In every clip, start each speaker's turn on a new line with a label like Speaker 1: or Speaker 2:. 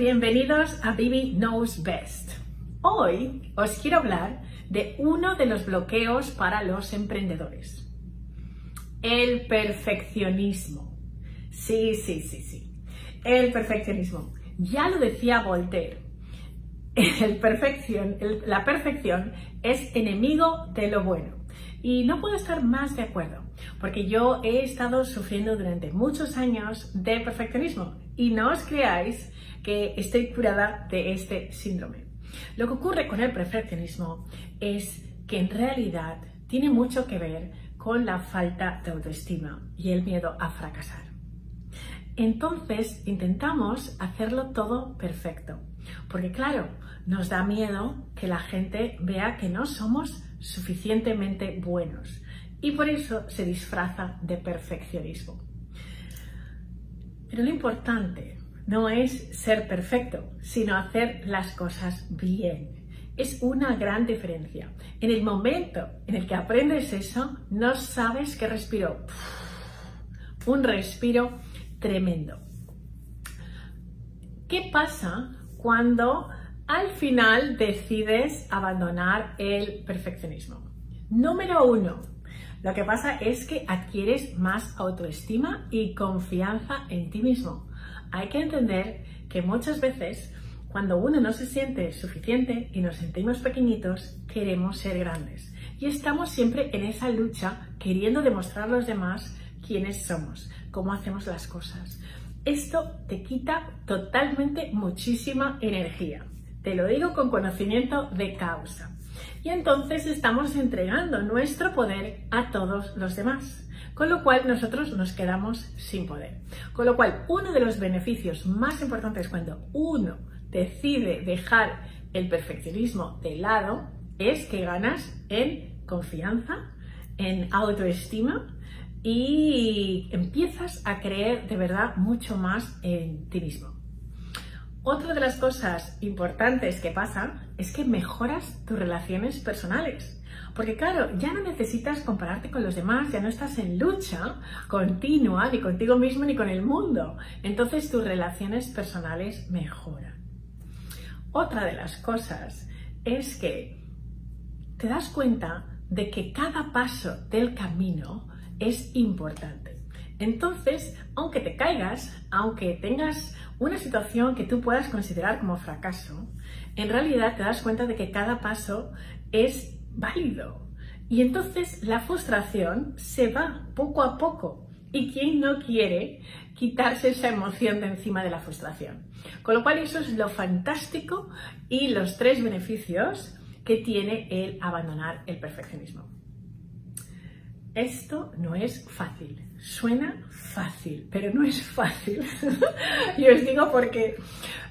Speaker 1: Bienvenidos a Bibi Knows Best. Hoy os quiero hablar de uno de los bloqueos para los emprendedores. El perfeccionismo. Sí, sí, sí, sí. El perfeccionismo. Ya lo decía Voltaire. El perfección, la perfección es enemigo de lo bueno. Y no puedo estar más de acuerdo, porque yo he estado sufriendo durante muchos años de perfeccionismo y no os creáis que estoy curada de este síndrome. Lo que ocurre con el perfeccionismo es que en realidad tiene mucho que ver con la falta de autoestima y el miedo a fracasar. Entonces intentamos hacerlo todo perfecto, porque claro, nos da miedo que la gente vea que no somos suficientemente buenos y por eso se disfraza de perfeccionismo. Pero lo importante no es ser perfecto, sino hacer las cosas bien. Es una gran diferencia. En el momento en el que aprendes eso, no sabes qué respiro. Un respiro tremendo. ¿Qué pasa cuando al final decides abandonar el perfeccionismo? Número uno, lo que pasa es que adquieres más autoestima y confianza en ti mismo. Hay que entender que muchas veces cuando uno no se siente suficiente y nos sentimos pequeñitos, queremos ser grandes. Y estamos siempre en esa lucha queriendo demostrar a los demás quiénes somos, cómo hacemos las cosas. Esto te quita totalmente muchísima energía. Te lo digo con conocimiento de causa y entonces estamos entregando nuestro poder a todos los demás. Con lo cual nosotros nos quedamos sin poder. Con lo cual uno de los beneficios más importantes cuando uno decide dejar el perfeccionismo de lado es que ganas en confianza, en autoestima y empiezas a creer de verdad mucho más en ti mismo. Otra de las cosas importantes que pasa es que mejoras tus relaciones personales. Porque claro, ya no necesitas compararte con los demás, ya no estás en lucha continua ni contigo mismo ni con el mundo. Entonces tus relaciones personales mejoran. Otra de las cosas es que te das cuenta de que cada paso del camino es importante. Entonces, aunque te caigas, aunque tengas una situación que tú puedas considerar como fracaso, en realidad te das cuenta de que cada paso es válido. Y entonces la frustración se va poco a poco. ¿Y quién no quiere quitarse esa emoción de encima de la frustración? Con lo cual eso es lo fantástico y los tres beneficios que tiene el abandonar el perfeccionismo. Esto no es fácil. Suena fácil, pero no es fácil. y os digo porque,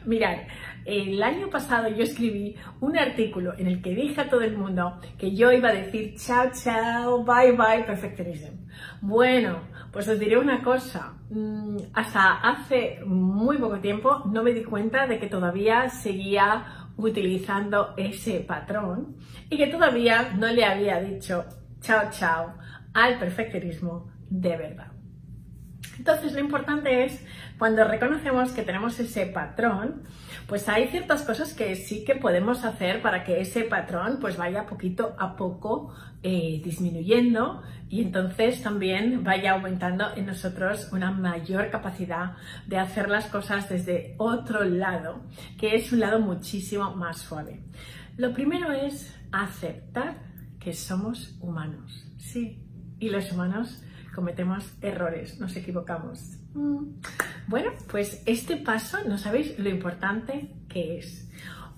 Speaker 1: mirad, el año pasado yo escribí un artículo en el que dije a todo el mundo que yo iba a decir chao, chao, bye, bye, perfeccionism. Bueno, pues os diré una cosa. Mm, hasta hace muy poco tiempo no me di cuenta de que todavía seguía utilizando ese patrón y que todavía no le había dicho chao, chao al perfeccionismo de verdad. Entonces lo importante es cuando reconocemos que tenemos ese patrón, pues hay ciertas cosas que sí que podemos hacer para que ese patrón pues vaya poquito a poco eh, disminuyendo y entonces también vaya aumentando en nosotros una mayor capacidad de hacer las cosas desde otro lado, que es un lado muchísimo más suave. Lo primero es aceptar que somos humanos. Sí, y los humanos cometemos errores, nos equivocamos. Mm. Bueno, pues este paso, no sabéis lo importante que es.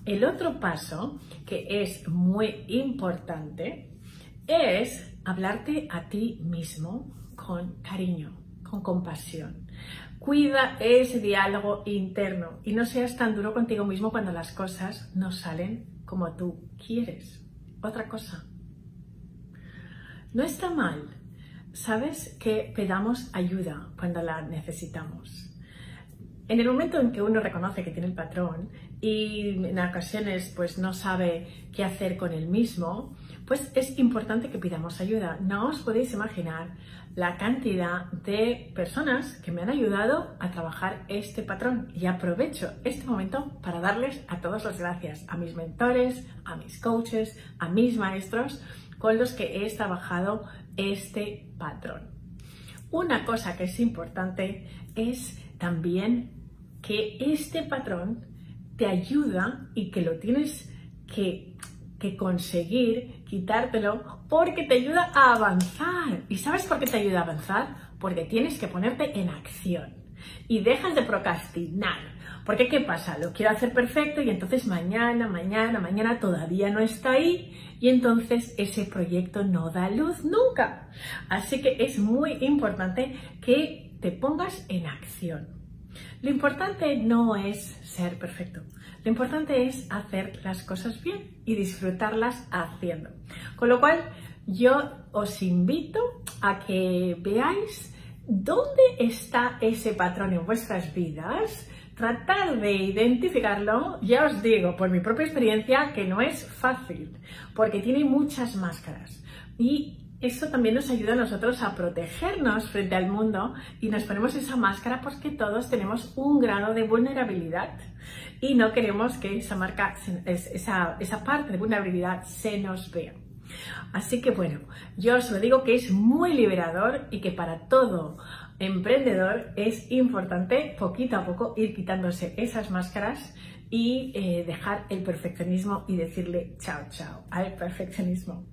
Speaker 1: El otro paso, que es muy importante, es hablarte a ti mismo con cariño, con compasión. Cuida ese diálogo interno y no seas tan duro contigo mismo cuando las cosas no salen como tú quieres. Otra cosa, no está mal, ¿sabes? Que pedamos ayuda cuando la necesitamos. En el momento en que uno reconoce que tiene el patrón y en ocasiones pues no sabe qué hacer con él mismo, pues es importante que pidamos ayuda. No os podéis imaginar la cantidad de personas que me han ayudado a trabajar este patrón y aprovecho este momento para darles a todos las gracias, a mis mentores, a mis coaches, a mis maestros con los que he trabajado este patrón. Una cosa que es importante es también que este patrón te ayuda y que lo tienes que, conseguir quitártelo porque te ayuda a avanzar. ¿Y sabes por qué te ayuda a avanzar? Porque tienes que ponerte en acción y dejas de procrastinar. Porque ¿qué pasa? Lo quiero hacer perfecto y entonces mañana, mañana, mañana todavía no está ahí y entonces ese proyecto no da luz nunca. Así que es muy importante que te pongas en acción. Lo importante no es ser perfecto, lo importante es hacer las cosas bien y disfrutarlas haciendo. Con lo cual, yo os invito a que veáis dónde está ese patrón en vuestras vidas, tratar de identificarlo, ya os digo por mi propia experiencia que no es fácil, porque tiene muchas máscaras. Y esto también nos ayuda a nosotros a protegernos frente al mundo y nos ponemos esa máscara porque todos tenemos un grado de vulnerabilidad y no queremos que esa, marca, esa, esa parte de vulnerabilidad se nos vea. Así que bueno, yo os lo digo que es muy liberador y que para todo emprendedor es importante poquito a poco ir quitándose esas máscaras y eh, dejar el perfeccionismo y decirle chao chao al perfeccionismo.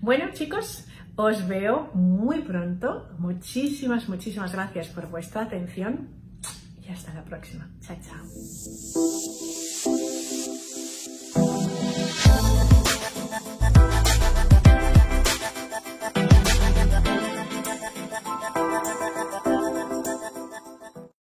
Speaker 1: Bueno chicos, os veo muy pronto. Muchísimas, muchísimas gracias por vuestra atención y hasta la próxima. Chao, chao.